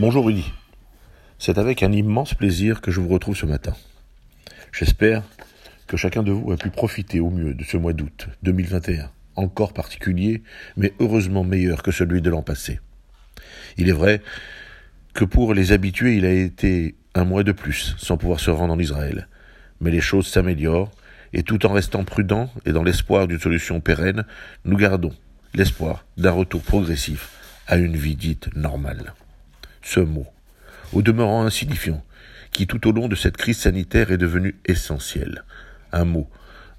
Bonjour Rudy. C'est avec un immense plaisir que je vous retrouve ce matin. J'espère que chacun de vous a pu profiter au mieux de ce mois d'août 2021, encore particulier, mais heureusement meilleur que celui de l'an passé. Il est vrai que pour les habitués, il a été un mois de plus sans pouvoir se rendre en Israël. Mais les choses s'améliorent, et tout en restant prudents et dans l'espoir d'une solution pérenne, nous gardons l'espoir d'un retour progressif à une vie dite normale ce mot, au demeurant insignifiant, qui tout au long de cette crise sanitaire est devenu essentiel. Un mot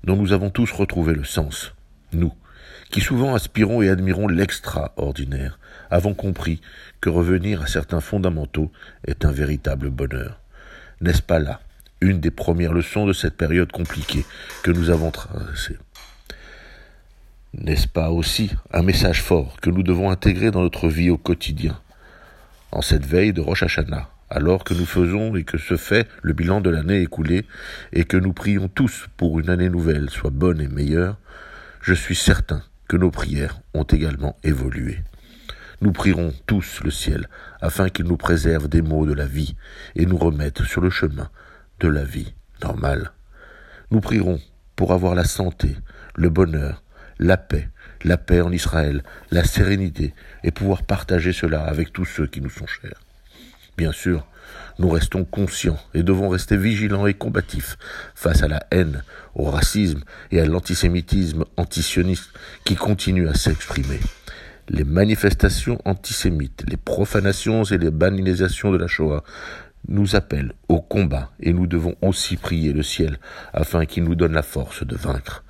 dont nous avons tous retrouvé le sens. Nous, qui souvent aspirons et admirons l'extraordinaire, avons compris que revenir à certains fondamentaux est un véritable bonheur. N'est-ce pas là une des premières leçons de cette période compliquée que nous avons traversée? N'est-ce pas aussi un message fort que nous devons intégrer dans notre vie au quotidien? En cette veille de Rosh Hashanah, alors que nous faisons et que se fait le bilan de l'année écoulée, et que nous prions tous pour une année nouvelle soit bonne et meilleure, je suis certain que nos prières ont également évolué. Nous prierons tous le ciel afin qu'il nous préserve des maux de la vie et nous remette sur le chemin de la vie normale. Nous prierons pour avoir la santé, le bonheur, la paix, la paix en Israël, la sérénité, et pouvoir partager cela avec tous ceux qui nous sont chers. Bien sûr, nous restons conscients et devons rester vigilants et combatifs face à la haine, au racisme et à l'antisémitisme antisioniste qui continue à s'exprimer. Les manifestations antisémites, les profanations et les banalisations de la Shoah nous appellent au combat et nous devons aussi prier le ciel afin qu'il nous donne la force de vaincre.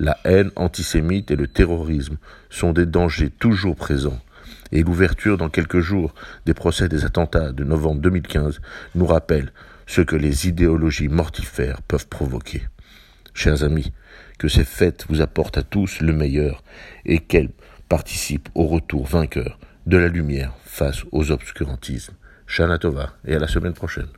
La haine antisémite et le terrorisme sont des dangers toujours présents, et l'ouverture dans quelques jours des procès des attentats de novembre 2015 nous rappelle ce que les idéologies mortifères peuvent provoquer. Chers amis, que ces fêtes vous apportent à tous le meilleur et qu'elles participent au retour vainqueur de la lumière face aux obscurantismes. Shana Tova et à la semaine prochaine.